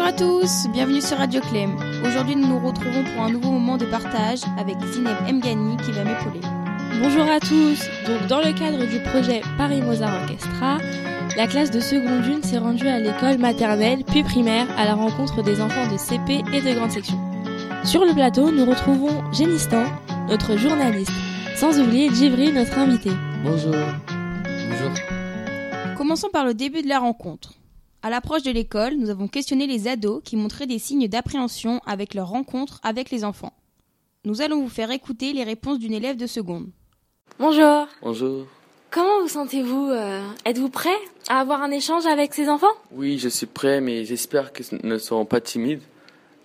à tous, bienvenue sur Radio Clem. Aujourd'hui, nous nous retrouvons pour un nouveau moment de partage avec Zineb Mgani qui va m'épauler. Bonjour à tous. Donc, dans le cadre du projet Paris Mozart Orchestra, la classe de seconde une s'est rendue à l'école maternelle puis primaire à la rencontre des enfants de CP et de grande section. Sur le plateau, nous retrouvons Génistan, notre journaliste, sans oublier Djibril, notre invité. Bonjour. Bonjour. Commençons par le début de la rencontre. À l'approche de l'école, nous avons questionné les ados qui montraient des signes d'appréhension avec leur rencontre avec les enfants. Nous allons vous faire écouter les réponses d'une élève de seconde. Bonjour. Bonjour. Comment vous sentez-vous euh, Êtes-vous prêt à avoir un échange avec ces enfants? Oui, je suis prêt, mais j'espère qu'ils ne seront pas timides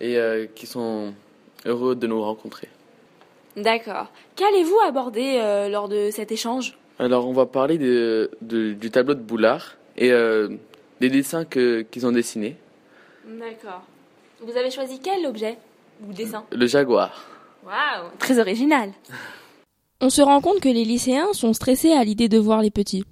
et euh, qu'ils sont heureux de nous rencontrer. D'accord. Qu'allez-vous aborder euh, lors de cet échange? Alors, on va parler de, de- du tableau de Boulard et euh, des dessins que- qu'ils ont dessinés. D'accord. Vous avez choisi quel objet ou dessin? Le jaguar. Waouh, très original. On se rend compte que les lycéens sont stressés à l'idée de voir les petits.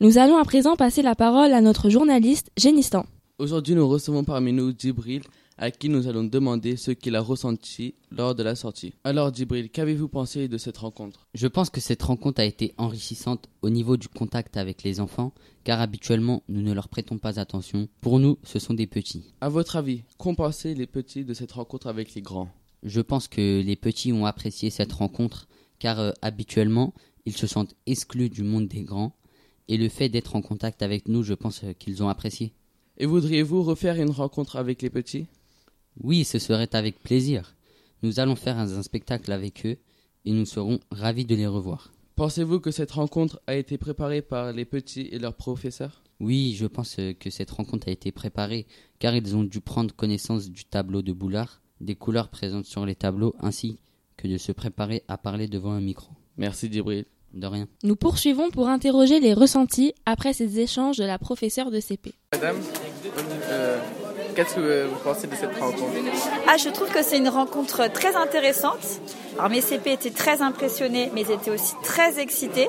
Nous allons à présent passer la parole à notre journaliste Génistan. Aujourd'hui, nous recevons parmi nous Djibril, à qui nous allons demander ce qu'il a ressenti lors de la sortie. Alors, Djibril, qu'avez-vous pensé de cette rencontre? Je pense que cette rencontre a été enrichissante au niveau du contact avec les enfants, car habituellement nous ne leur prêtons pas attention. Pour nous, ce sont des petits. À votre avis, qu'ont pensé les petits de cette rencontre avec les grands? Je pense que les petits ont apprécié cette rencontre, car euh, habituellement ils se sentent exclus du monde des grands, et le fait d'être en contact avec nous, je pense euh, qu'ils ont apprécié. Et voudriez-vous refaire une rencontre avec les petits? Oui, ce serait avec plaisir. Nous allons faire un, un spectacle avec eux, et nous serons ravis de les revoir. Pensez-vous que cette rencontre a été préparée par les petits et leurs professeurs? Oui, je pense que cette rencontre a été préparée car ils ont dû prendre connaissance du tableau de Boulard, des couleurs présentes sur les tableaux ainsi que de se préparer à parler devant un micro. Merci, Djibril. De rien. Nous poursuivons pour interroger les ressentis après ces échanges de la professeure de CP. Madame, qu'est-ce que vous pensez de cette rencontre Ah, je trouve que c'est une rencontre très intéressante. Alors mes CP étaient très impressionnés, mais ils étaient aussi très excités.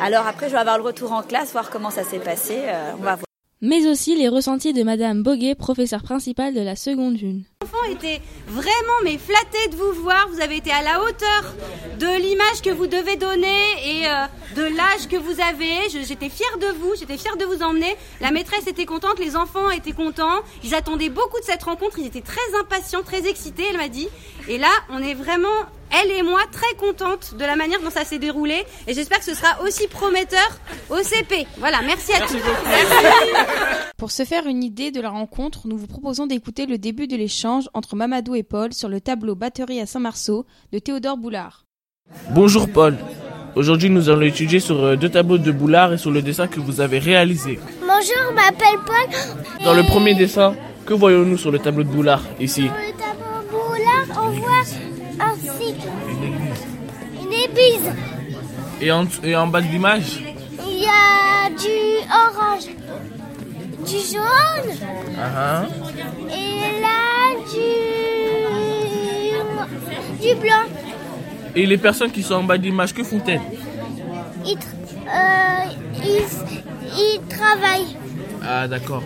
Alors après, je vais avoir le retour en classe, voir comment ça s'est passé. euh, on va voir. Mais aussi les ressentis de Madame Boguet, professeure principale de la seconde une. enfants étaient vraiment mais flattés de vous voir. Vous avez été à la hauteur de l'image que vous devez donner et euh, de l'âge que vous avez. J'étais fière de vous, j'étais fière de vous emmener. La maîtresse était contente, les enfants étaient contents. Ils attendaient beaucoup de cette rencontre. Ils étaient très impatients, très excités, elle m'a dit. Et là, on est vraiment, elle et moi, très contentes de la manière dont ça s'est déroulé. Et j'espère que ce sera aussi prometteur au CP. Voilà, merci à tous. Pour se faire une idée de la rencontre, nous vous proposons d'écouter le début de l'échange entre Mamadou et Paul sur le tableau Batterie à Saint-Marceau de Théodore Boulard. Bonjour Paul. Aujourd'hui, nous allons étudier sur euh, deux tableaux de Boulard et sur le dessin que vous avez réalisé. Bonjour, je m'appelle Paul. Dans le premier dessin, que voyons-nous sur le tableau de Boulard ici? Sur le tableau Boulard, on voit un cycle, une église. et en, et en bas de l'image Il y a du orange, du jaune Ah, ah. et là du, du blanc. Et les personnes qui sont en bas de l'image, que font-elles Ils, euh, ils, ils travaillent. Ah d'accord.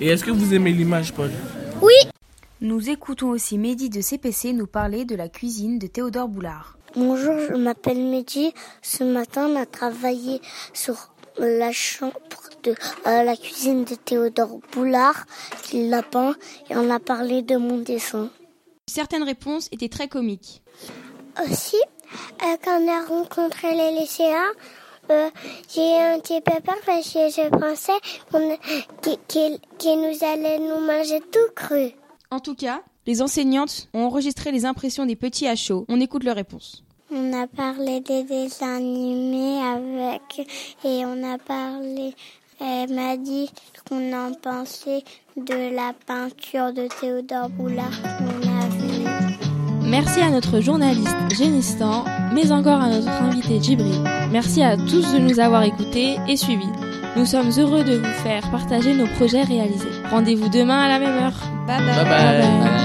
Et est-ce que vous aimez l'image Paul? Oui. Nous écoutons aussi Mehdi de CPC nous parler de la cuisine de Théodore Boulard. Bonjour, je m'appelle Mehdi. Ce matin, on a travaillé sur la chambre de euh, la cuisine de Théodore Boulard, qui l'a peint, et on a parlé de mon dessin. Certaines réponses étaient très comiques. Aussi, euh, quand on a rencontré les lycéens, euh, j'ai eu un petit peu peur parce que je pensais qu'on- qu'ils qu'ils- qu'ils nous allaient nous manger tout cru. En tout cas, les enseignantes ont enregistré les impressions des petits à chaud. On écoute leurs réponses. On a parlé des dessins animés avec et on a parlé. Elle m'a dit ce qu'on en pensait de la peinture de Théodore Boulard qu'on a vue. Merci à notre journaliste Génistan, mais encore à notre invité Djibril. Merci à tous de nous avoir écoutés et suivis. Nous sommes heureux de vous faire partager nos projets réalisés. Rendez-vous demain à la même heure. Bye bye. Bye bye. bye.